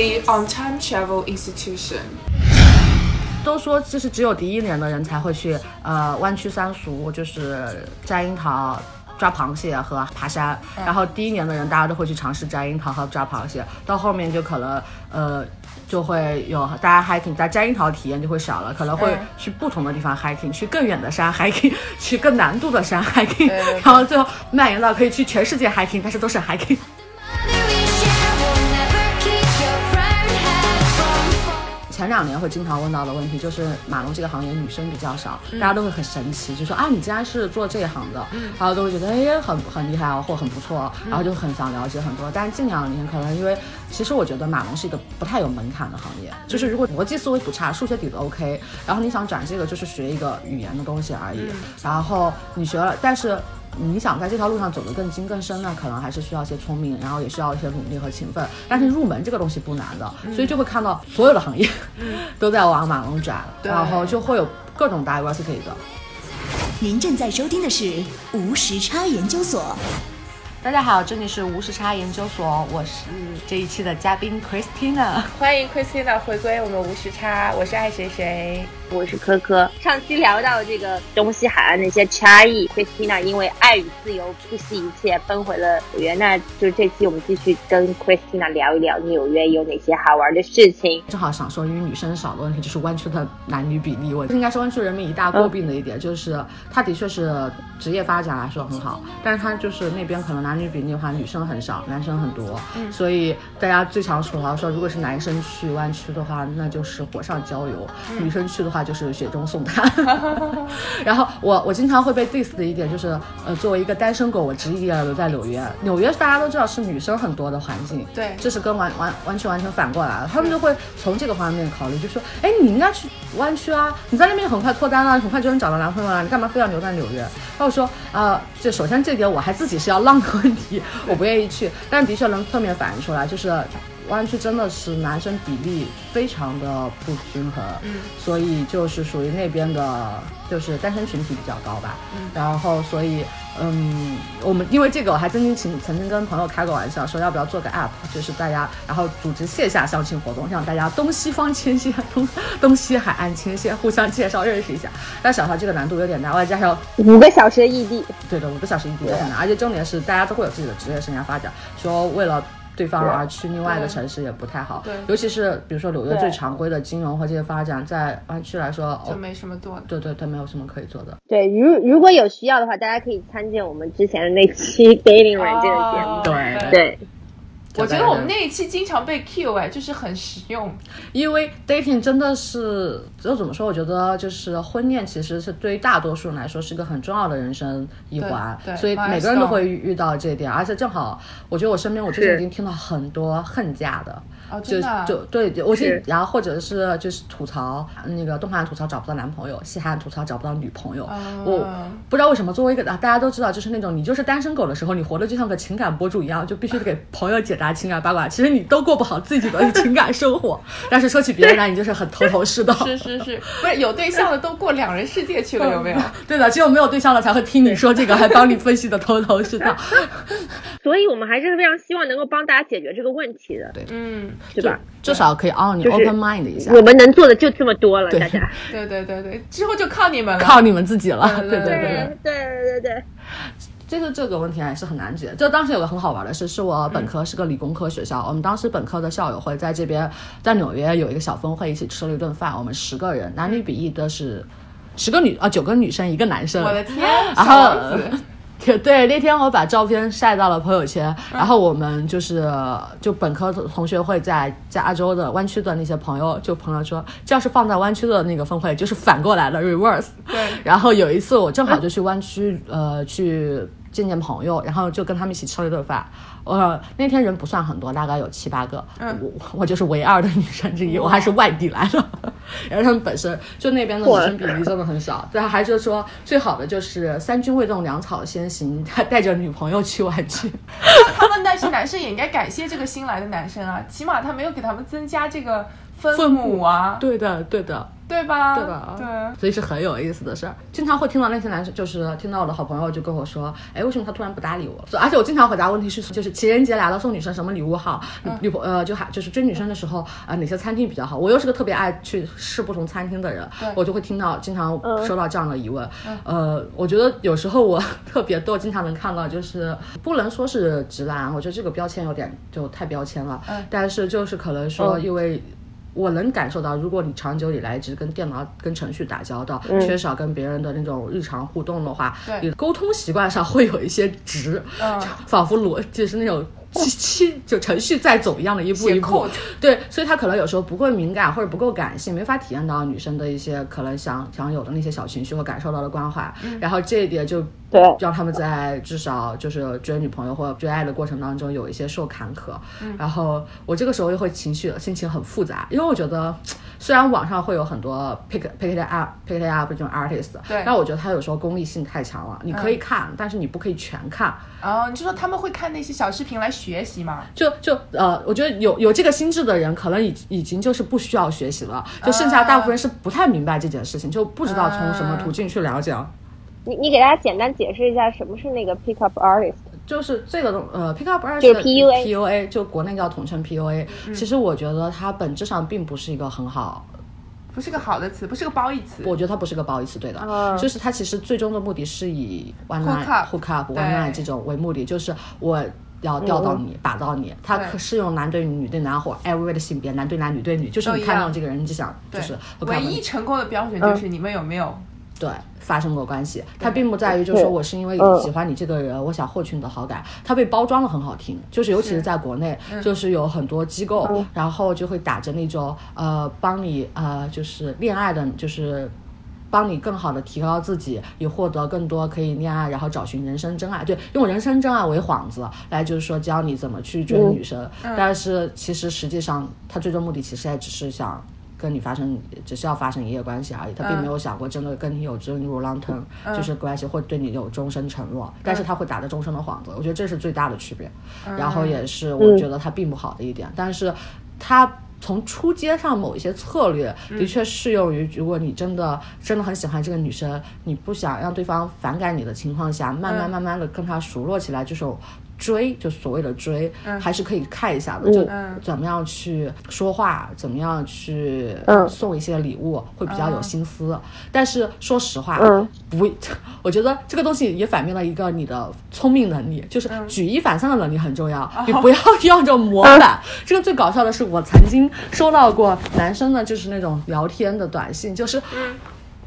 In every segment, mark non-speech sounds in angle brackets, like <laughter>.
the on-time travel institution. 都说就是只有第一年的人才会去呃湾区三俗，就是摘樱桃。抓螃蟹和爬山，然后第一年的人大家都会去尝试摘樱桃和抓螃蟹，到后面就可能呃就会有大家 hiking，但摘樱桃体验就会少了，可能会去不同的地方 hiking，去更远的山 hiking，去更难度的山 hiking，然后最后蔓延到可以去全世界 hiking，但是都是 hiking。两年会经常问到的问题就是马龙这个行业女生比较少，大家都会很神奇，就说啊你竟然是做这一行的，然后都会觉得哎很很厉害哦或很不错，然后就很想了解很多。但是近两年可能因为其实我觉得马龙是一个不太有门槛的行业，就是如果逻辑思维不差，数学底子 OK，然后你想转这个就是学一个语言的东西而已，然后你学了，但是。你想在这条路上走得更精更深呢，可能还是需要一些聪明，然后也需要一些努力和勤奋。但是入门这个东西不难的，所以就会看到所有的行业 <laughs> 都在往马龙转，然后就会有各种 diversity 的。您正在收听的是无时差研究所。大家好，这里是无时差研究所，我是这一期的嘉宾 Christina，欢迎 Christina 回归我们无时差，我是爱谁谁。我是科科。上期聊到这个东西海岸的一些差异，Christina 因为爱与自由不惜一切奔回了纽约。那就这期我们继续跟 Christina 聊一聊纽约有哪些好玩的事情。正好想说，因为女生少的问题就是湾区的男女比例问题，应该是湾区人民一大诟病的一点，就是它的确是职业发展来说很好，但是它就是那边可能男女比例的话，女生很少，男生很多。嗯。所以大家最常吐槽说，如果是男生去湾区的话，那就是火上浇油；女生去的话。就是雪中送炭，<laughs> 然后我我经常会被 diss 的一点就是，呃，作为一个单身狗，我执意要留在纽约。纽约大家都知道是女生很多的环境，对，这是跟完完完全完全反过来了。他们就会从这个方面考虑，就说，哎，你应该去湾区啊，你在那边很快脱单了，很快就能找到男朋友了，你干嘛非要留在纽约？他会说，呃，这首先这点我还自己是要浪的问题，我不愿意去，但的确能侧面反映出来，就是。湾区真的是男生比例非常的不均衡，嗯，所以就是属于那边的，就是单身群体比较高吧，嗯，然后所以，嗯，我们因为这个我还曾经请曾经跟朋友开过玩笑，说要不要做个 app，就是大家然后组织线下相亲活动，让大家东西方牵线，东东西海岸牵线，互相介绍认识一下。但小小这个难度有点大，外加上五个小时的异地，对的，五个小时异地很难，而且重点是大家都会有自己的职业生涯发展，说为了。对方而去另外一个城市也不太好，对，尤其是比如说纽约最常规的金融和这些发展，在湾区来说就没什么做的，对对，它没有什么可以做的。对，如如果有需要的话，大家可以参见我们之前的那期 <laughs> dating 软件的节目，对。对。我觉得我们那一期经常被 Q 哎，就是很实用。因为 dating 真的是，就怎么说？我觉得就是婚恋其实是对于大多数人来说是一个很重要的人生一环，所以每个人都会遇到这点。而且正好，我觉得我身边我最近已经听到很多恨嫁的。就就对，我是然后或者是就是吐槽那个东海岸吐槽找不到男朋友，西海岸吐槽找不到女朋友。我不知道为什么，作为一个大家都知道，就是那种你就是单身狗的时候，你活的就像个情感博主一样，就必须得给朋友解答情感八卦。其实你都过不好自己的 <laughs> 情感生活，但是说起别人来，你就是很头头是道。是是是，不是有对象的都过两人世界去了，有没有？<laughs> 对的，只有没有对象了才会听你说这个，还帮你分析的头头是道。<laughs> 所以我们还是非常希望能够帮大家解决这个问题的。对，嗯，对吧？至少可以让你 open mind 一下。我们能做的就这么多了，大家。对对对对，之后就靠你们了，<laughs> 靠你们自己了。对对对对对对对。这个这个问题还是很难解。就当时有个很好玩的事，是我本科是个理工科学校，我们当时本科的校友会在这边，在纽约有一个小峰会，一起吃了一顿饭。我们十个人，男女比例都是十个女啊，九个女生，一个男生。我的天！然后。对，那天我把照片晒到了朋友圈，然后我们就是就本科同学会在加州的湾区的那些朋友，就朋友说，这要是放在湾区的那个峰会，就是反过来了，reverse。对。然后有一次我正好就去湾区，呃，去见见朋友，然后就跟他们一起吃了一顿饭。我那天人不算很多，大概有七八个。嗯，我我就是唯二的女生之一，我还是外地来的。<laughs> 然后他们本身就那边的女生比例真的很少。<laughs> 对，还是说最好的就是三军未动，粮草先行，他带着女朋友去玩去。<laughs> 他们那些男生也应该感谢这个新来的男生啊，起码他没有给他们增加这个。分母啊，对的，对的。对吧？对吧？对，所以是很有意思的事儿。经常会听到那些男生，就是听到我的好朋友就跟我说，哎，为什么他突然不搭理我？而且我经常回答问题是，就是情人节来了，送女生什么礼物好？女朋呃，就还就是追女生的时候啊、哪些餐厅比较好？我又是个特别爱去试不同餐厅的人，我就会听到经常收到这样的疑问。呃，我觉得有时候我特别多，经常能看到，就是不能说是直男，我觉得这个标签有点就太标签了。但是就是可能说，因为。我能感受到，如果你长久以来只跟电脑、跟程序打交道，缺少跟别人的那种日常互动的话，对。你的沟通习惯上会有一些直，仿佛逻就是那种七七 <laughs> 就程序在走一样的一步一写步。对，所以他可能有时候不够敏感或者不够感性，没法体验到女生的一些可能想想有的那些小情绪和感受到的关怀。然后这一点就对让他们在至少就是追女朋友或者追爱的过程当中有一些受坎坷。然后我这个时候又会情绪心情很复杂，因为我觉得虽然网上会有很多 pick pick it up pick it up 这种 artist，对但我觉得他有时候功利性太强了。你可以看，但是你不可以全看。哦，你就说他们会看那些小视频来学习吗？就就呃，我觉得有有这个心智的人，可能已已经就是不需要学习了，就剩下大部分人是不太明白这件事情，就不知道从什么途径去了解。你你给大家简单解释一下什么是那个 pickup artist？就是这个东呃，pick up artist 就是 PUA PUA 就国内叫统称 PUA、其嗯。实我觉得它本质上并不是一个很好，不是个好的词，不是个褒义词。我觉得它不是个褒义词，对的，嗯。就是它其实最终的目的是以 one Hook night up hook up 对。one night 这种为目的，就是我。要钓到你，打到你，它可适用男对女、女对男或 every 的性别，男对男、女对女，就是你看到这个人，你就想就是唯一成功的标准就是你们有没有对发生过关系，它并不在于就是说我是因为喜欢你这个人，我想获取你的好感，它被包装的很好听，就是尤其是在国内，就是有很多机构，然后就会打着那种呃帮你呃就是恋爱的，就是。帮你更好的提高自己，以获得更多可以恋爱，然后找寻人生真爱。对，用人生真爱为幌子来，就是说教你怎么去追女生。但是其实实际上，他最终目的其实也只是想跟你发生，只是要发生一夜关系而已。他并没有想过真的跟你有进入 long term、就是关系，或对你有终身承诺。但是他会打着终身的幌子，我觉得这是最大的区别。然后也是我觉得他并不好的一点，但是他。从出街上某一些策略的确适用于，如果你真的真的很喜欢这个女生，你不想让对方反感你的情况下，慢慢慢慢的跟她熟络起来，这种追，就所谓的追，还是可以看一下的，就怎么样去说话，怎么样去送一些礼物，会比较有心思。但是说实话，不，<laughs> 我觉得这个东西也反映了一个你的聪明能力，就是举一反三的能力很重要。你不要 <laughs> 要着模板。这个最搞笑的是，我曾经收到过男生的，就是那种聊天的短信，就是。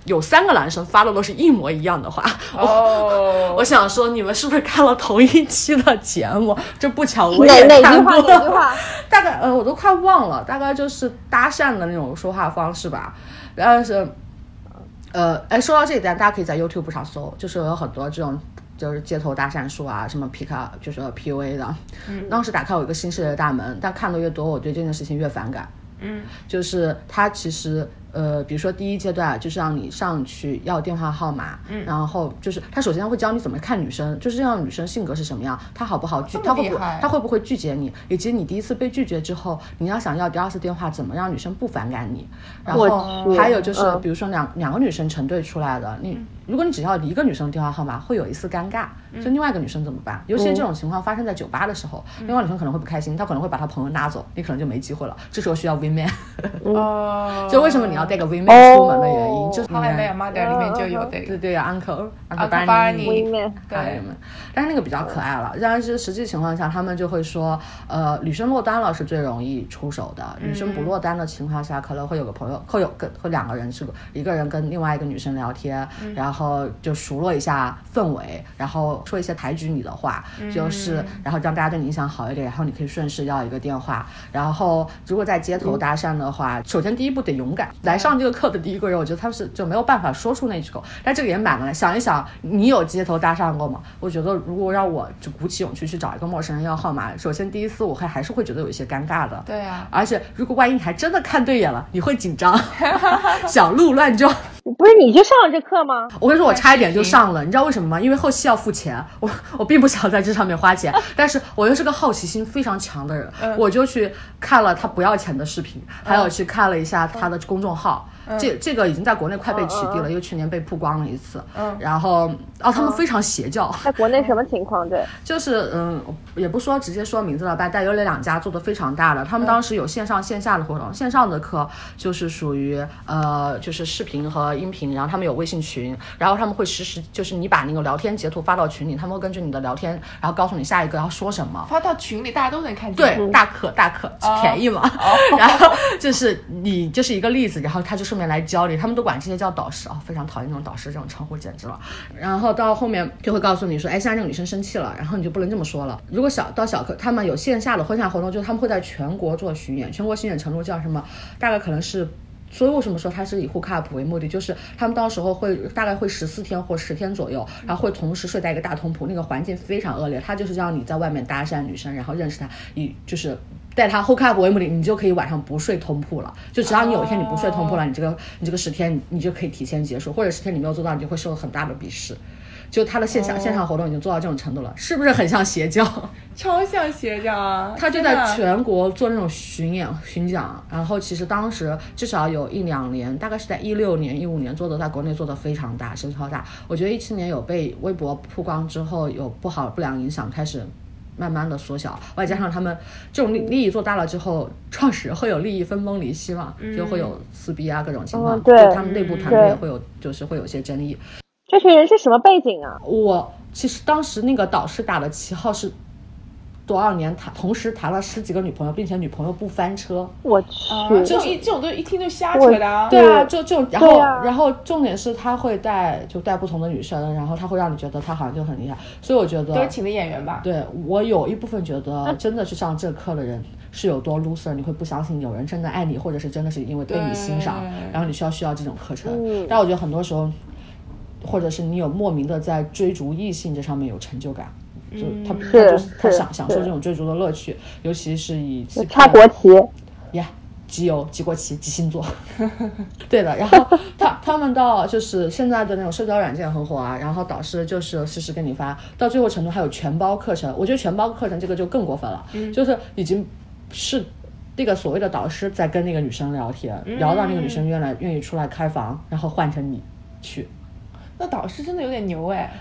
有三个男生发的都是一模一样的话，哦，我想说你们是不是看了同一期的节目？这不巧我哪也哪句话？看过。哪句话？大概呃我都快忘了，大概就是搭讪的那种说话方式吧。但是，呃，哎，说到这一点，大家可以在 YouTube 上搜，就是有很多这种。就是街头搭讪术啊，什么 pick up 就是 PUA 的。嗯，<laughs> 当时打开我一个新世界的大门，但看的越多，我对这件事情越反感。嗯，就是它其实呃，比如说第一阶段就是让你上去要电话号码，嗯，然后就是他首先会教你怎么看女生，就是这样女生性格是什么样，她好不好拒，她会不会她会不会拒绝你，以及你第一次被拒绝之后，你要想要第二次电话，怎么让女生不反感你？然后还有就是，嗯比如说两两个女生成对出来的，你如果你只要一个女生电话号码，会有一丝尴尬，就另外一个女生怎么办？尤其是这种情况发生在酒吧的时候，另外女生可能会不开心，她可能会把她朋友拉走，你可能就没机会了。这时候需要 win man。哦，<laughs> 就为什么你要带个 i man 出门的原因，就是《How I Met Your Mother》里面就有对的。对啊，uncle Uncle 对还有们，但是那个比较可爱了。但是实际情况下，他们就会说，呃，女生落单了是最容易出手的，女生不落单的情况下，可能会有个朋友，会有跟会两个人是一个人跟另外一个女生聊天，然后就熟络一下氛围，然后说一些抬举你的话，就是然后让大家对你印象好一点，然后你可以顺势要一个电话。然后如果在街头搭讪的话，首先第一步得勇敢。来上这个课的第一个人，我觉得他是就没有办法说出那句口，但这个也蛮难。想一想，你有街头搭讪过吗？我觉得如果让我就鼓起勇气去找一个陌生人要号码，首先第一次我会还是会觉得有一些尴尬的。对啊，而且如果万一你还真的看对眼了，你会紧张，<laughs> 小鹿乱撞。不是你就上了这课吗？我跟你说，我差一点就上了，你知道为什么吗？因为后期要付钱，我我并不想在这上面花钱，<laughs> 但是我又是个好奇心非常强的人，我就去看了他不要钱的视频，还有去看了一下他的公众号。这这个已经在国内快被取缔了，因为去年被曝光了一次。嗯，然后哦，他们非常邪教。在国内什么情况？对，<laughs> 就是嗯，也不说直接说名字了吧，但有两家做的非常大的，他们当时有线上线下的活动，线上的课就是属于呃，就是视频和音频，然后他们有微信群，然后他们会实时就是你把那个聊天截图发到群里，他们会根据你的聊天，然后告诉你下一个要说什么。发到群里大家都能看见。对，大课大课便宜嘛。<laughs> 然后就是你就是一个例子，然后他就是。顺便来教你，他们都管这些叫导师啊，非常讨厌这种导师这种称呼，简直了。然后到后面就会告诉你说，哎，现在这个女生生气了，然后你就不能这么说了。如果小到小课，他们有线下的婚下活动，就是他们会在全国做巡演，全国巡演程度叫什么？大概可能是，所以为什么说他是以 hook up 为目的？就是他们到时候会大概会十四天或十天左右，然后会同时睡在一个大通铺，那个环境非常恶劣，他就是让你在外面搭讪女生，然后认识她，以就是。带他 hook up 为目的，你就可以晚上不睡通铺了。就只要你有一天你不睡通铺了，你这个你这个十天你就可以提前结束，或者十天你没有做到，你就会受很大的鄙视。就他的线下线上活动已经做到这种程度了，是不是很像邪教？超像邪教啊！他就在全国做那种巡演巡讲，然后其实当时至少有一两年，大概是在一六年、一五年做的，在国内做的非常大，声超大。我觉得一七年有被微博曝光之后，有不好不良影响，开始。慢慢的缩小，外加上他们这种利利益做大了之后，创始人会有利益分崩离析嘛，就会有撕逼啊各种情况，对，他们内部团队会有就是会有些争议。这群人是什么背景啊？我其实当时那个导师打的旗号是。多少年谈同时谈了十几个女朋友，并且女朋友不翻车，我去，这种一这种都一听就瞎扯的啊！对啊，就就然后然后重点是他会带就带不同的女生，然后他会让你觉得他好像就很厉害，所以我觉得都是请的演员吧？对我有一部分觉得真的去上这课的人是有多 loser，你会不相信有人真的爱你，或者是真的是因为被你欣赏，然后你需要需要这种课程。但我觉得很多时候，或者是你有莫名的在追逐异性这上面有成就感。就他，他就是他享享受这种追逐的乐趣，尤其是以插国旗，呀，集邮、集国旗、集星座，<laughs> 对的。然后 <laughs> 他他们到就是现在的那种社交软件很火啊，然后导师就是实时给你发，到最后程度还有全包课程。我觉得全包课程这个就更过分了，就是已经是那个所谓的导师在跟那个女生聊天，聊到那个女生愿来愿意出来开房，然后换成你去，那导师真的有点牛哎。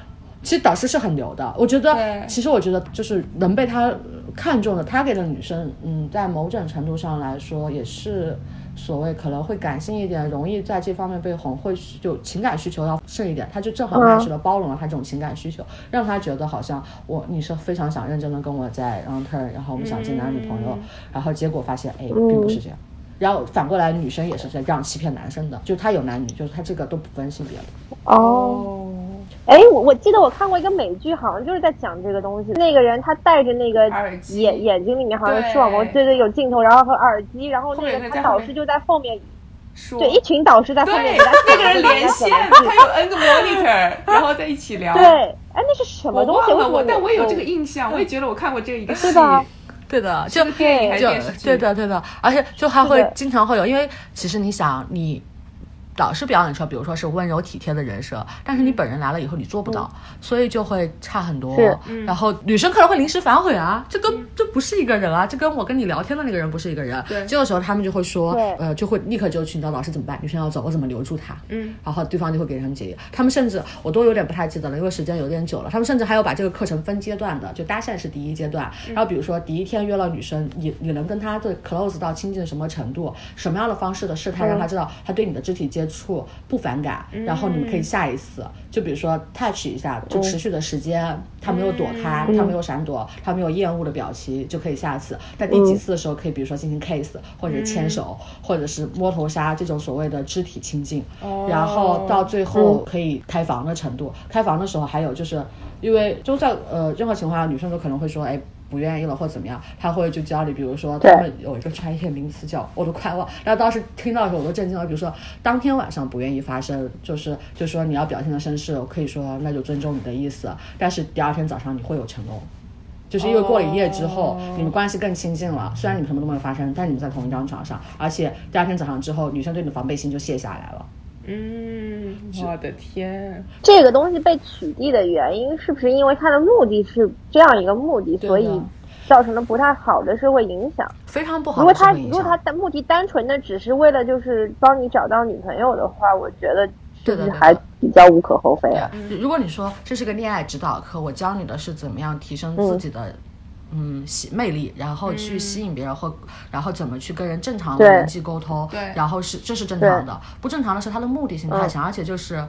其实导师是很牛的，我觉得，其实我觉得就是能被他看中的他给的女生，嗯，在某种程度上来说，也是所谓可能会感性一点，容易在这方面被哄，会就情感需求要盛一点，他就正好 match 了，包容了他这种情感需求，让他觉得好像我你是非常想认真的跟我在 long term，然后我们想进男女朋友，然后结果发现，哎，并不是这样。然后反过来，女生也是在这样欺骗男生的，就他有男女，就是他这个都不分性别的。哦，哎，我我记得我看过一个美剧，好像就是在讲这个东西。那个人他戴着那个眼眼睛里面好像视网膜，对对，有镜头，然后和耳机，然后那个他导师就在后面，对，一群导师在后面，那个人连线，他有 N 个 monitor，然 <laughs> 然后在一起聊。对，哎，那是什么东西？我但我也有这个印象，我也觉得我看过这一个戏。对的，就电影还电视剧对的对的，而且就还会经常会有，因为其实你想你。导师表演出来，比如说是温柔体贴的人设，但是你本人来了以后你做不到，所以就会差很多。然后女生可能会临时反悔啊，这跟这不是一个人啊，这跟我跟你聊天的那个人不是一个人。对，这个时候他们就会说，呃，就会立刻就去你知道老师怎么办？女生要走，我怎么留住她？嗯，然后对方就会给他们建议。他们甚至我都有点不太记得了，因为时间有点久了。他们甚至还有把这个课程分阶段的，就搭讪是第一阶段，然后比如说第一天约了女生，你你能跟她的 close 到亲近什么程度？什么样的方式的试探让她知道她对你的肢体接触不？反感，然后你们可以下一次，就比如说 touch 一下，就持续的时间，他没有躲开，他没有闪躲，他没有厌恶的表情，就可以下次。在第几次的时候，可以比如说进行 kiss，或者牵手，或者是摸头杀这种所谓的肢体亲近。然后到最后可以开房的程度，开房的时候还有就是，因为就在呃任何情况下，女生都可能会说，哎。不愿意了或怎么样，他会就教你，比如说他们有一个专业名词叫，我都快忘。然后当时听到的时候我都震惊了。比如说当天晚上不愿意发生，就是就说你要表现的绅士，我可以说那就尊重你的意思。但是第二天早上你会有成功，就是因为过了一夜之后，你们关系更亲近了。虽然你们什么都没有发生，但你们在同一张床上，而且第二天早上之后，女生对你的防备心就卸下来了。嗯，我的天，这个东西被取缔的原因是不是因为它的目的是这样一个目的，所以造成了不太好的社会影响？非常不好如果他。如果他的目的单纯的只是为了就是帮你找到女朋友的话，我觉得是不是还比较无可厚非啊？如果你说这是个恋爱指导课，我教你的是怎么样提升自己的。嗯，吸魅力，然后去吸引别人，或然后怎么去跟人正常的对人际沟通，对然后是这是正常的，不正常的是他的目的性太嗯。强，而且就是呃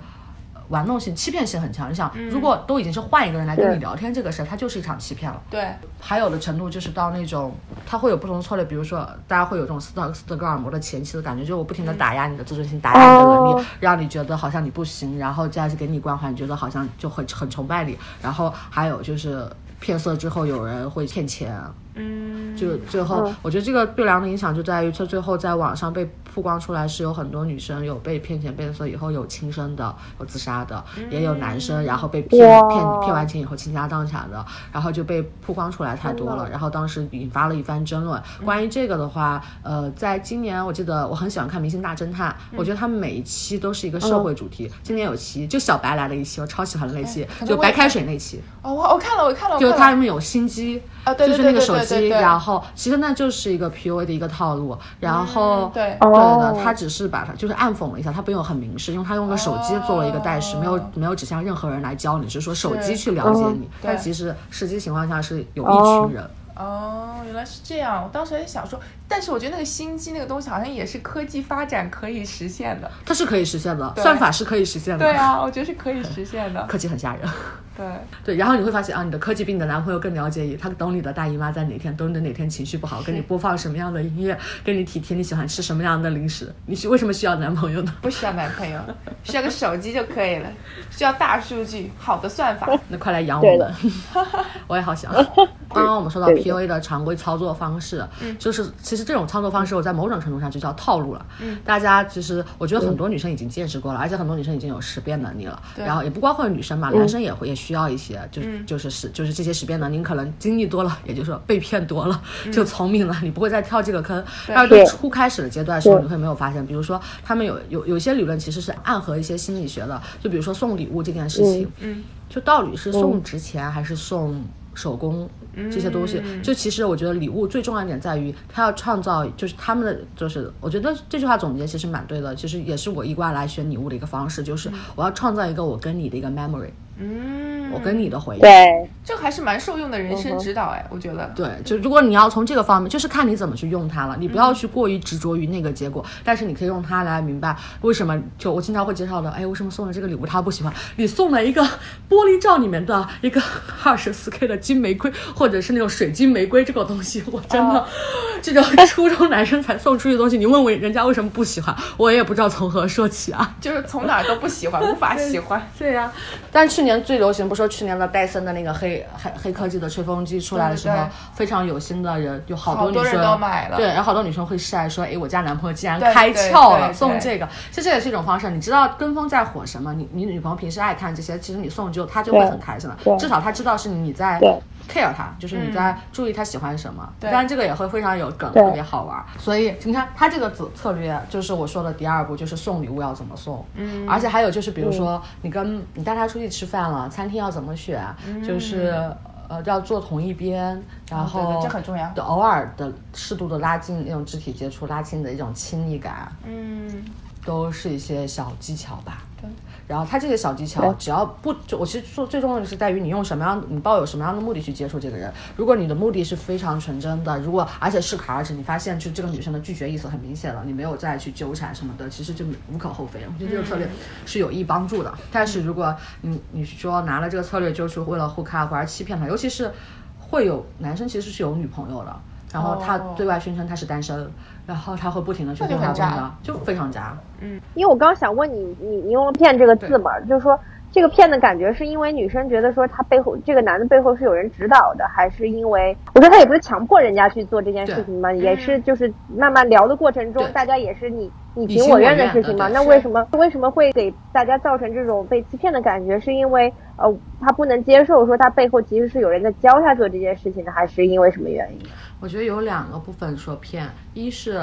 玩弄性、欺骗性很强。你想，如果都已经是换一个人来跟你聊天这个事儿，它就是一场欺骗了。对，还有的程度就是到那种，他会有不同的策略，比如说大家会有这种斯德斯德哥尔摩的前期的感觉，就是我不停的打压你的自尊心，打压你的能力，哦。让你觉得好像你不行，然后再是给你关怀，你觉得好像就很很崇拜你。然后还有就是骗色之后，有人会骗钱，嗯，就最后，我觉得这个对梁的影响就在于，他最后在网上被曝光出来，是有很多女生有被骗钱变色以后有轻生的，有自杀的，也有男生然后被骗骗骗完钱以后倾家荡产的，然后就被曝光出来太多了，然后当时引发了一番争论。关于这个的话，呃，在今年我记得我很喜欢看《明星大侦探》，我觉得他们每一期都是一个社会主题。今年有期就小白来了一期，我超喜欢的那期，就白开水那期。哦，我我看了，我看了，就他们有心机，啊对对就是那个对对手机，对对对然后其实那就是一个 PUA 的一个套路，然后、嗯对对哦的，他只是把它就是暗讽了一下，他并没有很明示，因为他用个手机做了一个代示，没有没有指向任何人来教你，只是说手机去了解你，但对其实实际情况下是有哦一群人。哦，原来是这样。我当时还想说，但是我觉得那个心机那个东西好像也是科技发展可以实现的。它是可以实现的，算法是可以实现的。对，啊，我觉得是可以实现的。<laughs> 科技很吓人。对，对，然后你会发现啊，你的科技比你的男朋友更了解你，他懂你的大姨妈在哪天，懂你的哪天情绪不好，跟你播放什么样的音乐，跟你体贴你喜欢吃什么样的零食。你是为什么需要男朋友呢？不需要男朋友，需要个手机就可以了。需要大数据，好的算法。那快来养我 <laughs> 我也好想。<laughs> 刚刚我们说到 PUA 的常规操作方式，就是其实这种操作方式，我在某种程度上就叫套路了。嗯，大家其实我觉得很多女生已经见识过了，而且很多女生已经有识别能力了。对然后也不光会女生嘛，男生也会也需要一些，就就是是就是这些识别能力，你可能经历多了，也就是说被骗多了，<laughs> 就聪明了，你不会再跳这个坑。但是对初开始的阶段的时候，你会没有发现，比如说他们有有有些理论其实是暗合一些心理学的，就比如说送礼物这件事情，嗯，就到底是送值钱还是送手工这些东西？就其实我觉得礼物最重要一点在于，它要创造，就是他们的，就是我觉得这句话总结其实蛮对的，其实也是我一贯来选礼物的一个方式，就是我要创造一个我跟你的一个 memory，嗯，我跟你的回忆。对，这还是蛮受用的人生指导哎，我觉得。对，就如果你要从这个方面，就是看你怎么去用它了。你不要去过于执着于那个结果，但是你可以用它来明白为什么。就我经常会介绍的，哎，为什么送了这个礼物他不喜欢？你送了一个玻璃罩里面的一个二十四 K 的金玫瑰，或者是那种水晶玫瑰这个东西，我真的，哦 <laughs> 这种初中男生才送出去的东西，你问我人家为什么不喜欢，我也不知道从何说起啊。就是从哪儿都不喜欢，无法喜欢。<laughs> 对呀、但去年最流行，不是说去年的戴森的那个黑黑黑科技的吹风机出来的时候，对对对非常有心的人，有好好多女生都买了对，然后好多女生会晒说，哎，我家男朋友竟然开窍了，送这个，其实这也是一种方式。你知道跟风在火什么？你你女朋友平时爱看这些，其实你送就，她就会很开心了，至少她知道是你在对 care 他，就是你在注意他喜欢什么。对当然这个也会非常有梗，对特别好玩。所以你看，他这个策策略就是我说的第二步，就是送礼物要怎么送。嗯，而且还有就是，比如说你跟你带他出去吃饭了，餐厅要怎么选，就是。呃，要坐同一边，然哦对后对这很重要对偶尔的适度的拉近那种肢体接触，拉近的一种亲密感，嗯，都是一些小技巧吧。对。然后他这些小技巧，只要不，就我其实说最重要的是在于你用什么样，你抱有什么样的目的去接触这个人。如果你的目的是非常纯真的，如果而且适可而止，你发现就这个女生的拒绝意思很明显了，你没有再去纠缠什么的，其实就无可厚非。我觉得这个策略是有益帮助的。但是如果你你说拿了这个策略就是为了 hook up 而欺骗他，尤其是会有男生其实是有女朋友的。然后他哦对外宣称他是单身，然后他会不停的去那就很对他问的，就非常渣。嗯。因为我刚想问你，你你用了“骗”这个字嘛，就是说这个骗的感觉是因为女生觉得说他背后这个男的背后是有人指导的，还是因为我觉得他也不是强迫人家去做这件事情嘛，也是就是慢慢聊的过程中，大家也是你你你情我愿的事情嘛。那为什么为什么会给大家造成这种被欺骗的感觉？是因为呃他不能接受说他背后其实是有人在教他做这件事情的，还是因为什么原因？我觉得有两个部分说骗，一是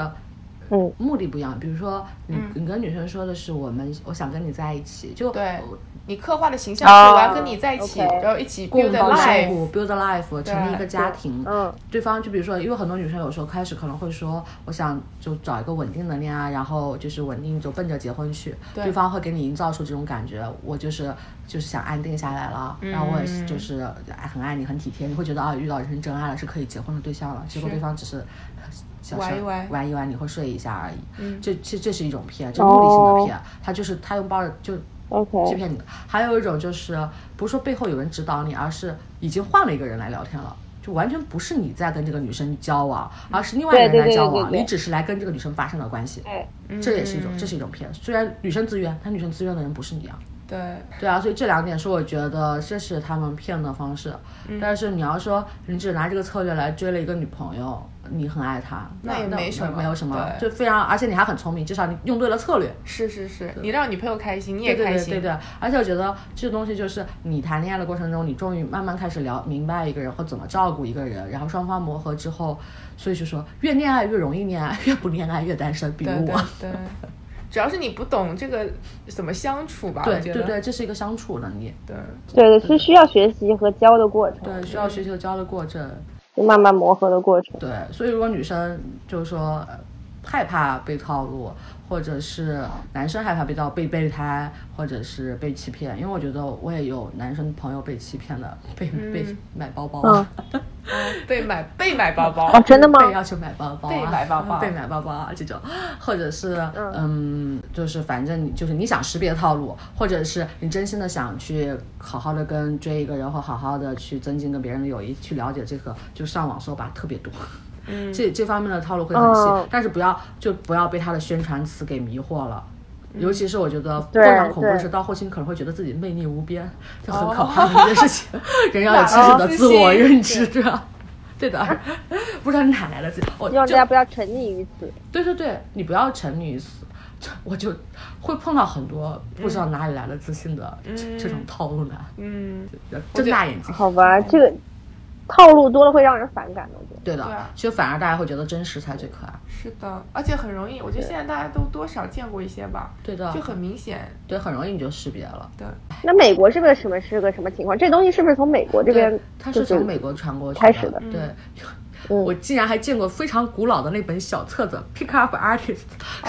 嗯目的不一样。比如说，你嗯你跟女生说的是我们，我想跟你在一起，就对我你刻画的形象是哦我要跟你在一起然后一起共 build a 同生 life。活，build a life，成立一个家庭。嗯对方就比如说，因为很多女生有时候开始可能会说，我想就找一个稳定的恋爱，然后就是稳定就奔着结婚去。对方会给你营造出这种感觉，我就是就是想安定下来了，然后我也就是很爱你，很体贴，你会觉得啊遇到人生真爱了，是可以结婚的对象了。结果对方只是玩一玩玩一玩，你会睡一下而已。嗯这这这是一种骗，这是目的性的哦骗，他就是他用抱着，OK，欺骗你的。还有一种就是不是说背后有人指导你，而是已经换了一个人来聊天了。就完全不是你在跟这个女生交往，而是另外一个人来交往，对对你只是来跟这个女生发生了关系，对，这也是一种，这嗯是一种骗。虽然女生自愿，但女生自愿的人不是你啊。对，对啊，所以这两点是我觉得这是他们骗的方式。嗯但是你要说你只拿这个策略来追了一个女朋友，你很爱他，那也没什么没有什么，就非常，而且你还很聪明，至少你用对了策略。是是是，你让女朋友开心，你也开心。对对对对，而且我觉得这个东西就是你谈恋爱的过程中，你终于慢慢开始聊明白一个人或怎么照顾一个人，然后双方磨合之后，所以就说越恋爱越容易恋爱，越不恋爱越单身。比如对对我，对，主要是你不懂这个怎么相处吧。对对对，这是一个相处能力，对对对，是需要学习和教的过程，对，需要学习和教的过程。就慢慢磨合的过程。对，所以如果女生就是说害怕被套路，或者是男生害怕被套被备胎，或者是被欺骗，因为我觉得我也有男生朋友被欺骗的，<laughs> 被、被买包包啊，<laughs> 被买 <laughs> 被买包包，哦，真的吗？被要求买包包、啊，被买包包。被买包包啊这种，或者是嗯。就是反正你就是你想识别套路，或者是你真心的想去好好的跟追一个人，或好好的去增进跟别人的友谊，去了解这个，就上网搜吧，特别多。嗯，这这方面的套路会很细，哦但是不要就不要被他的宣传词给迷惑了。尤其是我觉得对非常恐怖的是，到后期你可能会觉得自己魅力无边，就很可怕的一件事情。<laughs> 人要有清醒的自自我认知，对吧？对的，不知道哪来的自己。我要大家不要沉溺于此。对对对，你不要沉溺于此。我就会碰到很多不知道哪里来的自信的这这种套路男，嗯，睁大眼睛。好吧，这个套路多了会让人反感的，我觉得。对的对啊，其实反而大家会觉得真实才最可爱。是的，而且很容易，我觉得现在大家都多少见过一些吧，对的，就很明显。对，很容易你就识别了。对，那美国是个什么是个什么情况？这东西是不是从美国这边对，它是从美国传过去开始的对，嗯我竟然还见过非常古老的那本小册子《Pick Up Artist》，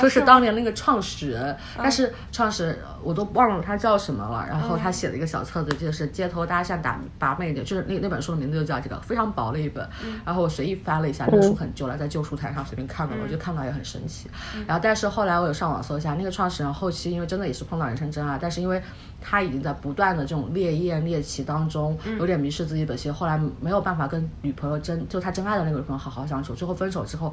说是当年那个创始人，但是创始人我都忘了他叫什么了。然后他写了一个小册子，就是街头搭讪打把妹的，就是那那本书的名字就叫这个，非常薄的一本。然后我随意翻了一下，那个书很旧了，在旧书台上随便看到了，我就看到也很神奇。然后但是后来我有上网搜一下，那个创始人后期因为真的也是碰到人生真爱，但是因为他已经在不断的这种烈焰猎奇当中，有点迷失自己本心，后来没有办法跟女朋友真就他真爱的那个女朋友好好相处，最后分手之后，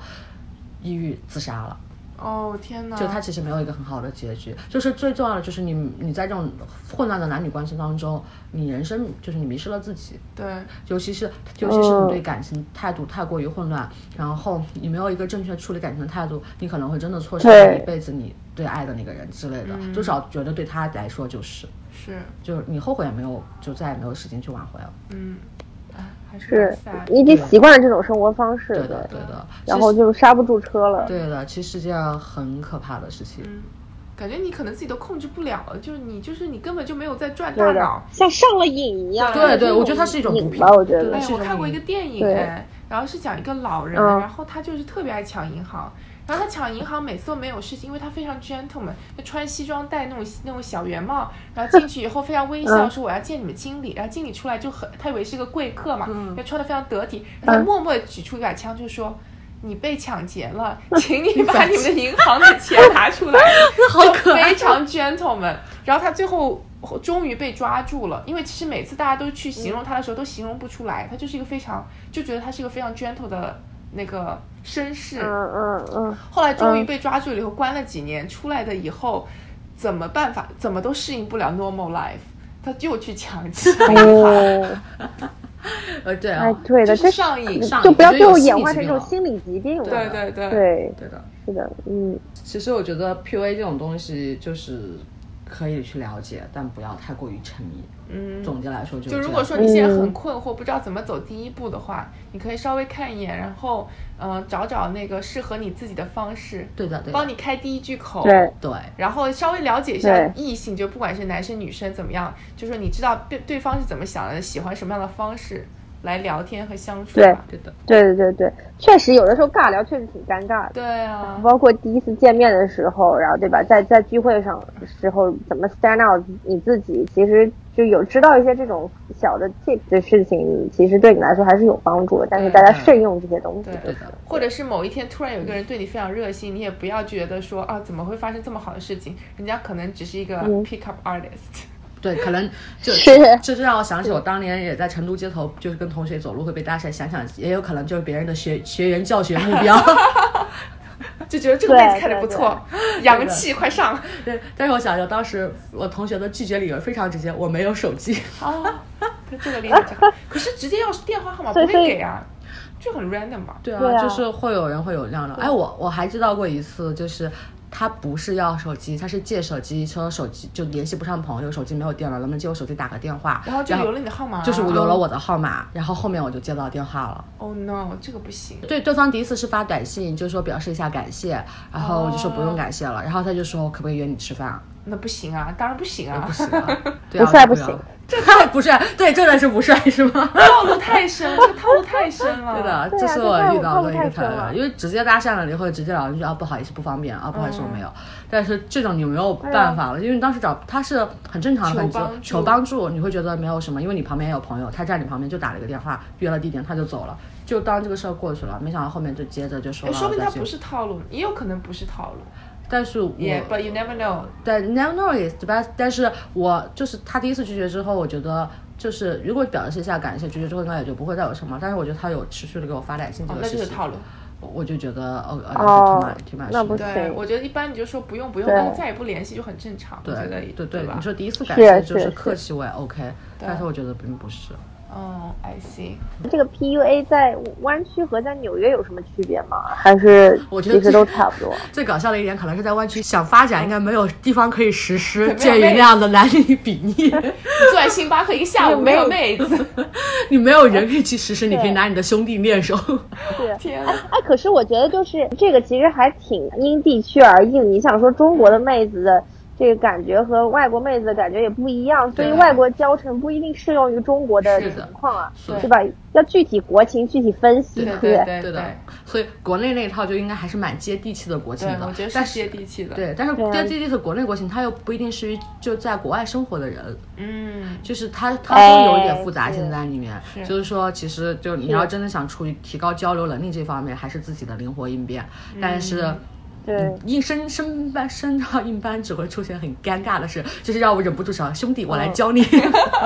抑郁自杀了。哦天哪，就他其实没有一个很好的结局，就是最重要的就是你你在这种混乱的男女关系当中，你人生就是你迷失了自己，对。尤其是尤其是你对感情态度太过于混乱，然后你没有一个正确处理感情的态度，你可能会真的错失了一辈子你对爱的那个人之类的，至少觉得对他来说就是，是，就是你后悔也没有，就再也没有时间去挽回了。嗯，哎，还是你已经习惯了这种生活方式，对的，对的。然后就刹不住车了。对的，其实是件很可怕的事情。嗯，感觉你可能自己都控制不了了，就是你就是你根本就没有在转大脑。，像上了瘾一样。对对我觉得它是一种毒品瘾吧，我觉得哎，对我看过一个电影哎，然后是讲一个老人，嗯然后他就是特别爱抢银行，然后他抢银行每次都没有事情，因为他非常 gentleman，他穿西装戴那种那种小圆帽，然后进去以后非常微笑嗯说我要见你们经理，然后经理出来就很他以为是个贵客嘛，嗯就穿的非常得体，然后他嗯默默地举出一把枪就说。你被抢劫了，请你 <laughs> 把你们的银行的钱 <laughs> 拿出来。<laughs> 好可爱非常 gentleman。然后他最后终于被抓住了，因为其实每次大家都去形容他的时候都形容不出来，他就是一个非常就觉得他是一个非常 gentle 的那个绅士。嗯嗯嗯，后来终于被抓住了以后，关了几年，出来的以后怎么办法怎么都适应不了 normal life，他就去抢钱。<laughs> 哦，呃，对啊哎，，对的，瘾上瘾就不要最后演化成一种心理疾病了。对对对对，对的。是的，嗯，其实我觉得 PUA 这种东西就是可以去了解，但不要太过于沉迷。嗯，总结来说就是就如果说你现在嗯很困惑，不知道怎么走第一步的话，你可以稍微看一眼，然后嗯、呃找找那个适合你自己的方式，对的对的帮你开第一句口。对，对然后稍微了解一下异性，就不管是男生女生怎么样，就说你知道对对方是怎么想的，喜欢什么样的方式来聊天和相处对吧。对的，对对对对，确实有的时候尬聊确实挺尴尬的。对啊，包括第一次见面的时候，然后对吧，在在聚会上的时候怎么 stand out 你自己，其实就有知道一些这种小的 tip 的事情，其实对你来说还是有帮助的。但是大家慎用这些东西，对对的。或者是某一天突然有一个人对你非常热心，你也不要觉得说啊怎么会发生这么好的事情，人家可能只是一个嗯 pick up artist。对，可能 <laughs> 就是这这让我想起我当年也在成都街头，就是跟同学走路会被搭讪，想想也有可能就是别人的学学员教学目标。<laughs> 就觉得这个妹子看着不错，洋气，快上！对，但是我想想，当时我同学的拒绝理由非常直接，我没有手机。哦，这个厉害，这个可是直接要是电话号码 <laughs> 不会给啊，就很 random 吧。对啊，对啊就是会有人会有这样的。哎，我我还知道过一次，就是他不是要手机，他是借手机，说手机就联系不上朋友，手机没有电了，能不能借我手机打个电话？然后就留了你的号码啊，就是我留了我的号码，然后后面我就接到电话了。Oh no，这个不行。对，对方第一次是发短信，就是说表示一下感谢，然后我就说不用感谢了，然后他就说可不可以约你吃饭？那不行啊，当然不行啊，不行啊，<laughs> 对啊不行，这 <laughs> 太不帅，对，这才是不帅是吗？套路太深，这个套路太深了。<laughs> 对的，这是我遇到的一个这太太深了因为直接搭讪了你会，直接聊一句啊不好意思不方便啊不好意思我没有，嗯但是这种你没有办法了，因为你当时找他是很正常的，很求帮助求帮助，你会觉得没有什么，因为你旁边也有朋友，他站你旁边就打了一个电话，约了地点他就走了，就当这个事儿过去了，没想到后面就接着就说说明他不是套路，也有可能不是套路。但是我 Yeah，but you never know。对，never know is the best。但是我就是他第一次拒绝之后，我觉得就是如果表示一下感谢，拒绝之后应该也就不会再有什么。但是我觉得他有持续的给我发短信这个事情，就是套路。我就觉得哦呃哦挺蛮挺蛮是的那不对，我觉得一般你就说不用不用，对但是再也不联系就很正常。我对对对你？说第一次感是谢就是是客气，我也 OK，但是我觉得并不是。哦，I see。这个 PUA 在湾区和在纽约有什么区别吗？还是我觉得其实都差不多？<laughs> 最搞笑的一点，可能是在湾区想发展，应该没有地方可以实施，鉴于那样的男女比例，你 <laughs> 坐在星巴克一个下午没有妹子，<laughs> 你没有人可以去实施，你可以拿你的兄弟练手。对。天啊！哎，可是我觉得就是这个其实还挺因地区而异。你想说中国的妹子的这个感觉和外国妹子的感觉也不一样，所以外国教程不一定适用于中国的情况啊，是吧？要具体国情具体分析，对不对？对对的，所以国内那一套就应该还是蛮接地气的国情，的。我觉得但是接地气的。，对，但是接地气的国内国情，它又不一定适于就在国外生活的人，嗯，就是它它都有一点哎复杂是性在里面。是就是说，其实就你要真的想出于提高交流能力这方面，还是自己的灵活应变。但是。对，硬升升班升到硬班只会出现很尴尬的事，<laughs> 就是让我忍不住想兄弟，我来教你，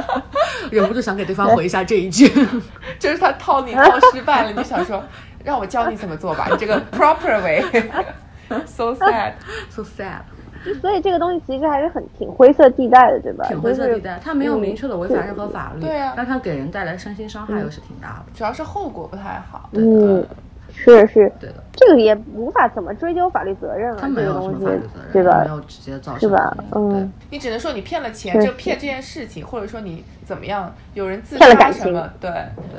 <laughs> 忍不住想给对方回一下这一句。<laughs> 就是他套你套失败了，你就想说，让我教你怎么做吧，你这个 proper way，so sad。so sad，所以这个东西其实还是很挺灰色地带的，对吧？挺灰色地带，它没有嗯明确的违反任何法律，对啊但它给人带来身心伤害又是挺大的。主要是后果不太好。嗯，是是，对的，这个也无法怎么追究法律责任了，他没有什这个东西么法律责任，对吧没？有直接造成是吧？嗯，你只能说你骗了钱，对这骗这件事情，或者说你怎么样，有人自骗了感情杀什么，对，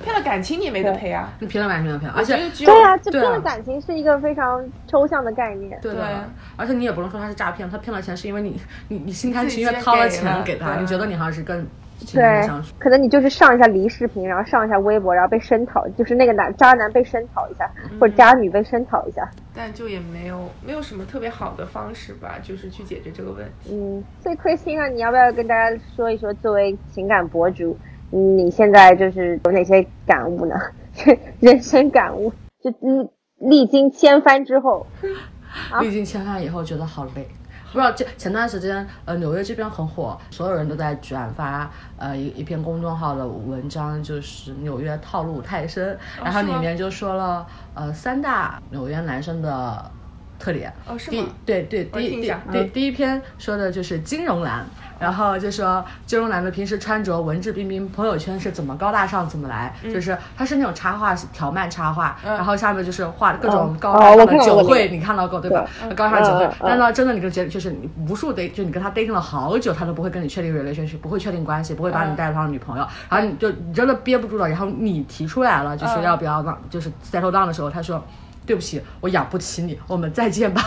骗了感情你也没得赔啊。你骗了完全没有骗，而且对啊，这骗了感情是一个非常抽象的概念。对的，而且你也不能说他是诈骗，他骗了钱是因为你你你心甘情愿掏了钱给他，你觉得你好像是跟对。，可能你就是上一下离视频，然后上一下微博，然后被声讨，就是那个男渣男被声讨一下，嗯或者渣女被声讨一下。但就也没有没有什么特别好的方式吧，就是去解决这个问题。嗯，所以 Christina，你要不要跟大家说一说，作为情感博主，嗯你现在就是有哪些感悟呢？<laughs> 人生感悟，就历历经千帆之后，<laughs> 啊历经千帆以后觉得好累。不知道这前段时间，呃，纽约这边很火，所有人都在转发呃一一篇公众号的文章，就是纽约套路太深，然后里面就说了呃三大纽约男生的特点。哦是吗？对对，第一对第一篇说的就是金融男，然后就说金融男的平时穿着文质彬彬，朋友圈是怎么高大上怎么来，就是他是那种插画条漫插画，嗯。然后下面就是画各种哦高大上的酒会，你看到过对吧？对高大上酒会但呢，真的你跟结就是你无数 date，就你跟他 dating 了好久，他都不会跟你确定 relationship，不会确定关系，不会把你嗯。带当女朋友，然后你就你真的憋不住了，然后你提出来了，就是嗯。要不要让就是 settle down 的时候，他说对不起，我养不起你，我们再见吧。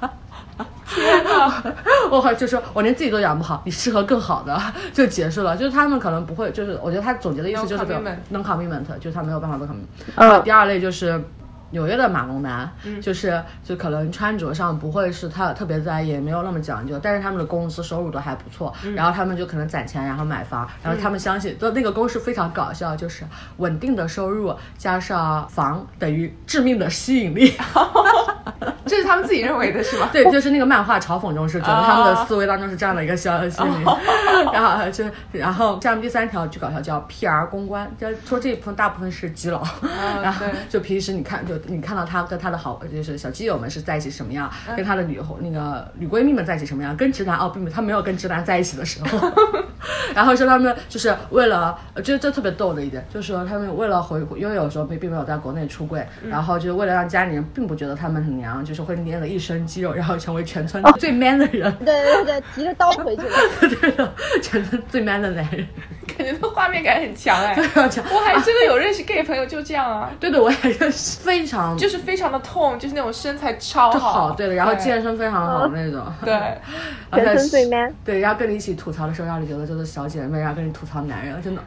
<laughs> <laughs> 我好就说，我连自己都养不好，你适合更好的，就结束了。就是他们可能不会，就是我觉得他总结的意思就是这 commitment non commitment，就是他没有办法 non commitment。嗯然后第二类就是。纽约的马龙男，嗯就是就可能穿着上不会是他特别在意，也没有那么讲究，但是他们的工资收入都还不错，嗯然后他们就可能攒钱，然后买房，然后他们相信，就那个公式非常搞笑，就是稳定的收入加上房等于致命的吸引力。<laughs> <laughs> 这是他们自己认为的是吗？对，就是那个漫画嘲讽中是觉得他们的思维当中是这样的一个消息，<laughs> 然后就然后下面第三条巨搞笑叫 PR 公关，就说这一部分大部分是基佬，然后就平时你看就你看到他跟他的好就是小基友们是在一起什么样，跟他的女那个女闺蜜们在一起什么样，跟直男哦并没有他没有跟直男在一起的时候，<laughs> 然后说他们就是为了，就这这特别逗的一点，就是说他们为了回，因为有时候并并没有在国内出柜，然后就是为了让家里人并不觉得他们很娘，就是会捏了一身肌肉，然后成为全村最 man 的人，对对对，提着刀回去了。<laughs> 对的，全村最 man 的男人，感觉他画面感很强哎。<laughs> 非常强。我还真的有认识 gay 朋友就这样啊，对的，我也是非常 <laughs> 就是非常的痛，就是那种身材超好，好，对的，然后健身非常好那种，对，全村最 man 对，然后跟你一起吐槽的时候，让你觉得就是小姐妹，然后跟你吐槽男人，真的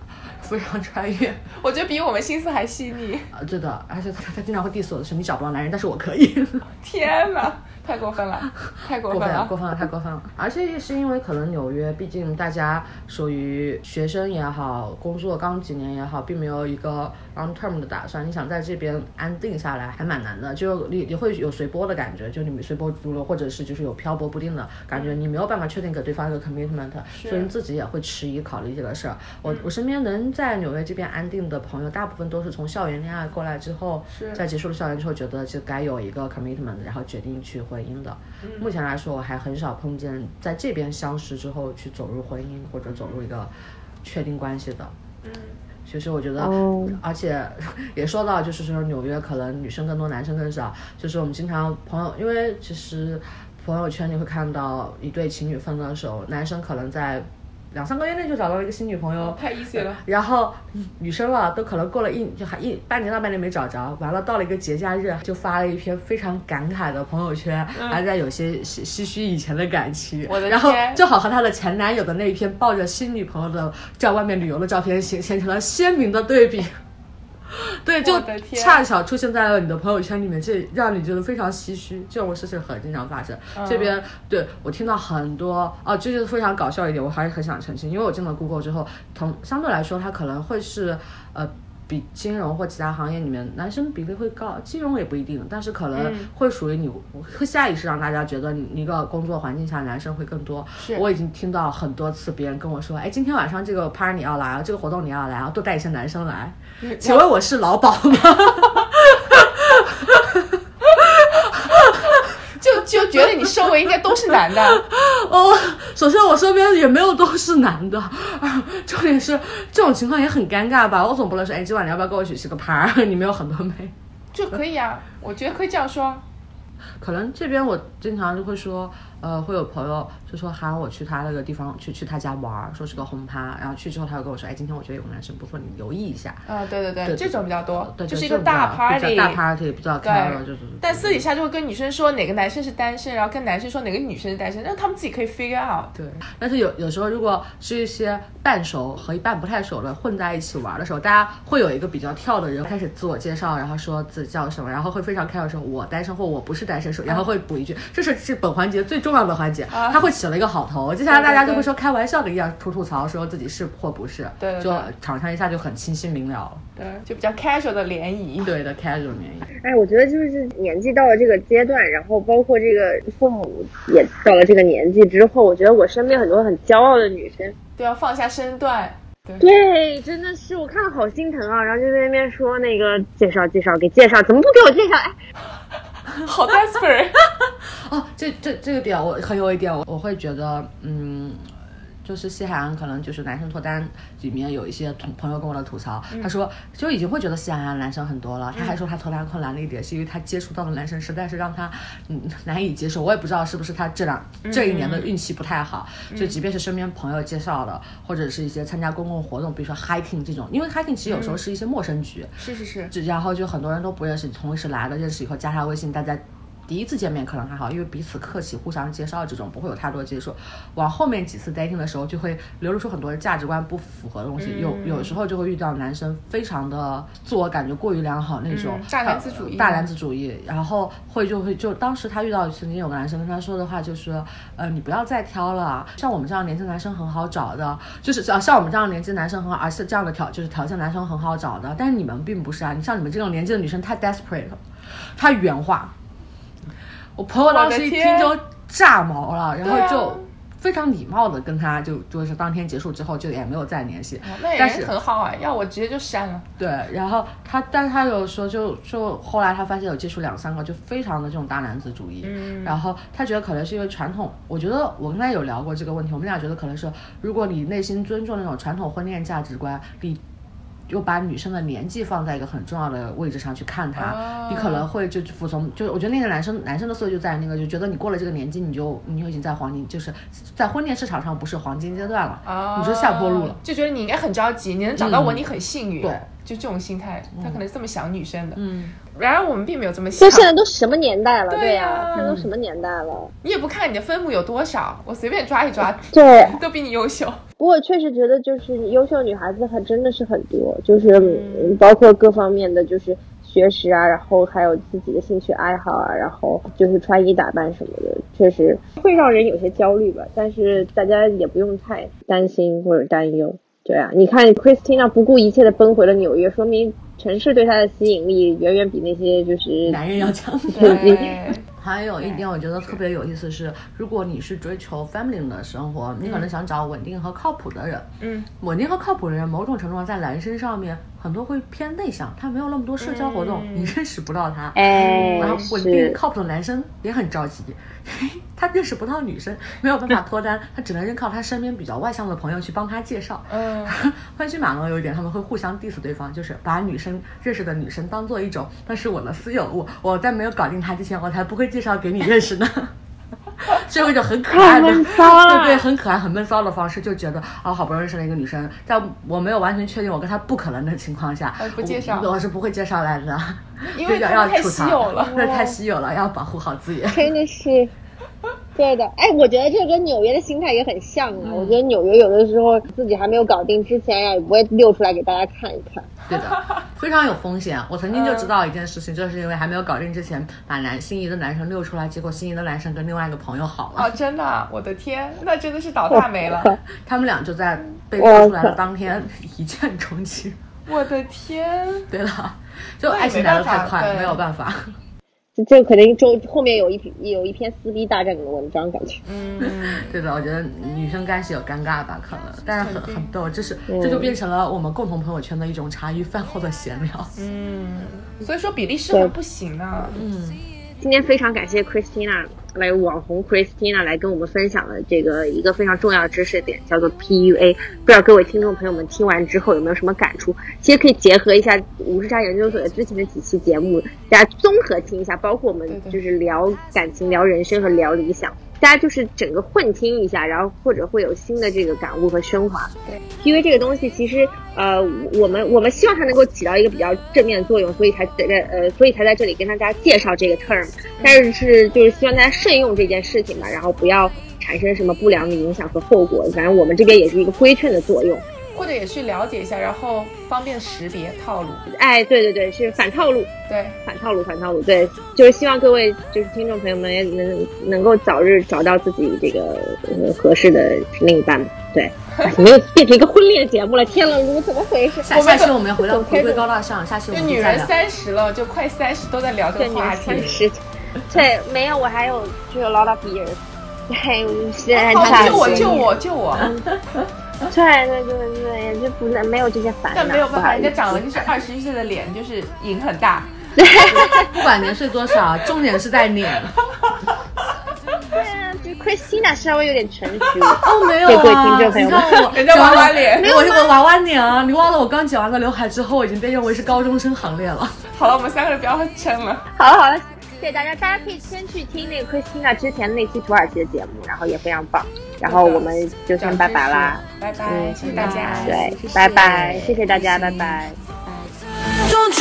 非常穿越。<laughs> 我觉得比我们心思还细腻。啊，对的，而且他他经常会 diss 我的是你找不到男人，但是我可以。<laughs> 天哪，太过分了，太过过分了，分了。过分了，太过分了！而且也是因为可能纽约，毕竟大家属于学生也好，工作刚几年也好，并没有一个 long term 的打算。你想在这边安定下来，还蛮难的。就你你会有随波的感觉，就你随波逐流，或者是就是有漂泊不定的感觉，你没有办法确定给对方一个 commitment，所以你自己也会迟疑考虑这个事儿。我我身边能在纽约这边安定的朋友，大部分都是从校园恋爱过来之后，在结束了校园之后，觉得就该有一个 commitment，然后决定去婚姻的。目前来说，我还很少碰见在这边相识之后去走入婚姻或者走入一个确定关系的。嗯，其实我觉得，哦而且也说到，就是说纽约可能女生更多，男生更少。就是我们经常朋友，因为其实朋友圈你会看到一对情侣分了手，男生可能在两三个月内就找到了一个新女朋友，太 easy 了，<laughs> 然后女生了都可能过了一就还一半年到半年没找着，完了到了一个节假日就发了一篇非常感慨的朋友圈，还在有些唏唏嘘以前的感情。嗯我的然后天正好和她的前男友的那一篇抱着新女朋友的在外面旅游的照片形形成了鲜明的对比。对，就恰巧出现在了你的朋友圈里面，这让你觉得非常唏嘘。这种事情很经常发生。嗯这边对我听到很多啊，这就是非常搞笑一点，我还是很想澄清，因为我进了 Google 之后，同相对来说，它可能会是呃。比金融或其他行业里面男生比例会高，金融也不一定，但是可能嗯会属于你会下意识让大家觉得你一个工作环境下男生会更多。是我已经听到很多次别人跟我说，哎，今天晚上这个 party 你要来啊，这个活动你要来啊，多带一些男生来。请问我是老鸨吗？<laughs> 就就觉得你周围应该都是男的，<laughs> 哦，首先我身边也没有都是男的，啊，<laughs> 重点是这种情况也很尴尬吧？我总不能说，哎，今晚你要不要跟我一起吃个盘儿？<laughs> 你没有很多妹，就可以啊，我觉得可以这样说。可能这边我经常就会说，呃，会有朋友就说喊我去他那个地方去去他家玩儿，说是个轰趴，然后去之后他又跟我说，哎，今天我觉得有个男生不错，你留意一下。啊，对对对，对这种比较多，对，就是一个大比 party，较大 party 比较开了，对就是。但私底下就会跟女生说哪个男生是单身，然后跟男生说哪个女生是单身，让他们自己可以 figure out。对，但是有有时候如果是一些半熟和一半不太熟的混在一起玩的时候，大家会有一个比较跳的人开始自我介绍，然后说自己叫什么，然后会非常开口说我单身或我不是单身，说然后会补一句，这是是本环节最重要的环节，啊他会起了一个好头，接下来大家就会说开玩笑的一样吐吐槽，说自己是或不是，就对对对场上一下就很清晰明了了。对，就比较 casual 的联谊。对的，casual 联谊。哎，我觉得就是年纪到了这个阶段，然后包括这个父母也到了这个年纪之后，我觉得我身边很多很骄傲的女生，都要放下身段。对，真的是我看了好心疼啊，然后就在那边说那个介绍介绍给介绍，怎么不给我介绍？哎，<laughs> 好 desperate。<laughs> 哦，这这这个点我很有一点，我我会觉得，嗯，就是西海岸可能就是男生脱单里面有一些同朋友跟我的吐槽，嗯。他说就已经会觉得西海岸男生很多了，他还说他脱单困难的一点是因为他接触到的男生实在是让他嗯难以接受，我也不知道是不是他这两嗯。这一年的运气不太好，就即便是身边朋友介绍的，或者是一些参加公共活动，比如说 hiking 这种，因为 hiking 其实有时候是一些陌生局，是是是，就然后就很多人都不认识，同一时来了，认识以后加他微信，大家第一次见面可能还好，因为彼此客气，互相介绍这种不会有太多接触。往后面几次 dating 的时候，就会流露出很多价值观不符合的东西，有有时候就会遇到男生非常的自我感觉过于良好那种、嗯大男子主义大男子主义，然后会就会就当时他遇到曾经有个男生跟他说的话就是，呃，你不要再挑了，像我们这样年轻男生很好找的，就是像像我们这样年纪男生很好，而且这样的条就是条件男生很好找的，但是你们并不是啊，你像你们这种年纪的女生太 desperate 了，他原话，我朋友当时一听就炸毛了，然后就。非常礼貌的跟他就就是当天结束之后就也没有再联系，哦那也但是很好啊，要我直接就删了。对，然后他，但是他有说就就后来他发现有接触两三个，就非常的这种大男子主义，嗯然后他觉得可能是因为传统，我觉得我跟他有聊过这个问题，我们俩觉得可能是如果你内心尊重那种传统婚恋价值观，你。又把女生的年纪放在一个很重要的位置上去看她，哦你可能会就服从，就我觉得那个男生男生的思维就在那个，就觉得你过了这个年纪，你就你就已经在黄金，就是在婚恋市场上不是黄金阶段了，啊，你就下坡路了。就觉得你应该很着急，你能找到我，嗯你很幸运。对，就这种心态，他可能是这么想女生的。嗯，然而我们并没有这么想就。现在都什么年代了？对对呀现在都什么年代了？你也不看你的分母有多少，我随便抓一抓，<laughs> 对，都比你优秀。不过确实觉得就是优秀女孩子还真的是很多，就是嗯包括各方面的就是学识啊，然后还有自己的兴趣爱好啊，然后就是穿衣打扮什么的，确实会让人有些焦虑吧。但是大家也不用太担心或者担忧。对啊，你看 Christina 不顾一切的奔回了纽约，说明城市对他的吸引力远远比那些就是男人要强。<laughs> 对，还有一点我觉得特别有意思是，如果你是追求 family 的生活，你可能想找稳定和靠谱的人。嗯，稳定和靠谱的人，某种程度上在男生上面很多会偏内向，他没有那么多社交活动，嗯你认识不到他。哎然后稳定靠谱的男生也很着急，<laughs> 他认识不到女生，没有办法脱单，他只能认靠他身边比较外向的朋友去帮他介绍。嗯，<laughs> 欢喜马龙有一点，他们会互相 diss 对方，就是把女生认识的女生当做一种那是我的私有物，我在没有搞定她之前，我才不会介绍给你认识呢。<laughs> 是有一种很可爱的，对对，很可爱、很闷骚的方式，就觉得啊，好不容易认识了一个女生，在我没有完全确定我跟她不可能的情况下呃，不介绍我我是不会介绍来的，因为 <laughs> 要太要吐槽稀有了对，太稀有了，要保护好自己。真的是，<laughs> 对的。哎，我觉得这跟纽约的心态也很像啊。我觉得纽约有的时候自己还没有搞定之前呀，也不会溜出来给大家看一看。对的，非常有风险。我曾经就知道一件事情，就是因为还没有搞定之前，把男心仪的男生溜出来，结果心仪的男生跟另外一个朋友好了。哦，真的啊，我的天，那真的是倒大霉了。<laughs> 他们俩就在被溜出来的当天一见钟情。我的天，对了，就爱情来的太快，没有办法。这这肯定就后面有一篇有一篇撕逼大战的文章，感觉。嗯，对的，我觉得女生该是有尴尬吧，可能，但是很很逗，这是嗯这就变成了我们共同朋友圈的一种茶余饭后的闲聊。嗯，所以说比利时很不行啊。嗯，今天非常感谢 Christina 来网红 Christina 来跟我们分享了这个一个非常重要的知识点，叫做 PUA。不知道各位听众朋友们听完之后有没有什么感触？其实可以结合一下五十家研究所的之前的几期节目，大家综合听一下，包括我们就是聊感情、聊人生和聊理想。大家就是整个混听一下，然后或者会有新的这个感悟和升华。对，PUA 这个东西其实呃，我们我们希望它能够起到一个比较正面的作用，所以才在呃，所以才在这里跟大家介绍这个 term。但是是就是希望大家慎用这件事情吧，然后不要产生什么不良的影响和后果。反正我们这边也是一个规劝的作用。或者也去了解一下，然后方便识别套路。哎，对对对，是反套路。对，反套路，反套路，对，就是希望各位就是听众朋友们也能能够早日找到自己这个呃合适的另一半，对，哎 <laughs> 没有变成一个婚恋节目了，天了噜，怎么回事？下下期我们要回到回归高大上，下期我就女人们就再聊。三十了，就快三十都在聊这对，个话题。三十，对，没有，我还有就有 lot of years，对，现在好，差救我，救我，救我！<laughs> 对对对对，就不能没有这些烦恼，但没有办法，人家长了就是二十一岁的脸，就是瘾很大。<laughs> 不管年岁多少，重点是在脸。对啊，就是 Christina 稍微有点成熟。哦，没有啊，你看我人家娃娃脸我我娃娃脸啊！你忘了我刚剪完个刘海之后，已经被认为是高中生行列了。好了，我们三个人不要撑了。好了好了，谢谢大家，大家可以先去听那个 Christina 之前那期土耳其的节目，然后也非常棒。然后我们就先拜拜啦，拜拜，嗯谢谢大家，对谢，谢拜拜，谢谢大家，拜拜。Don't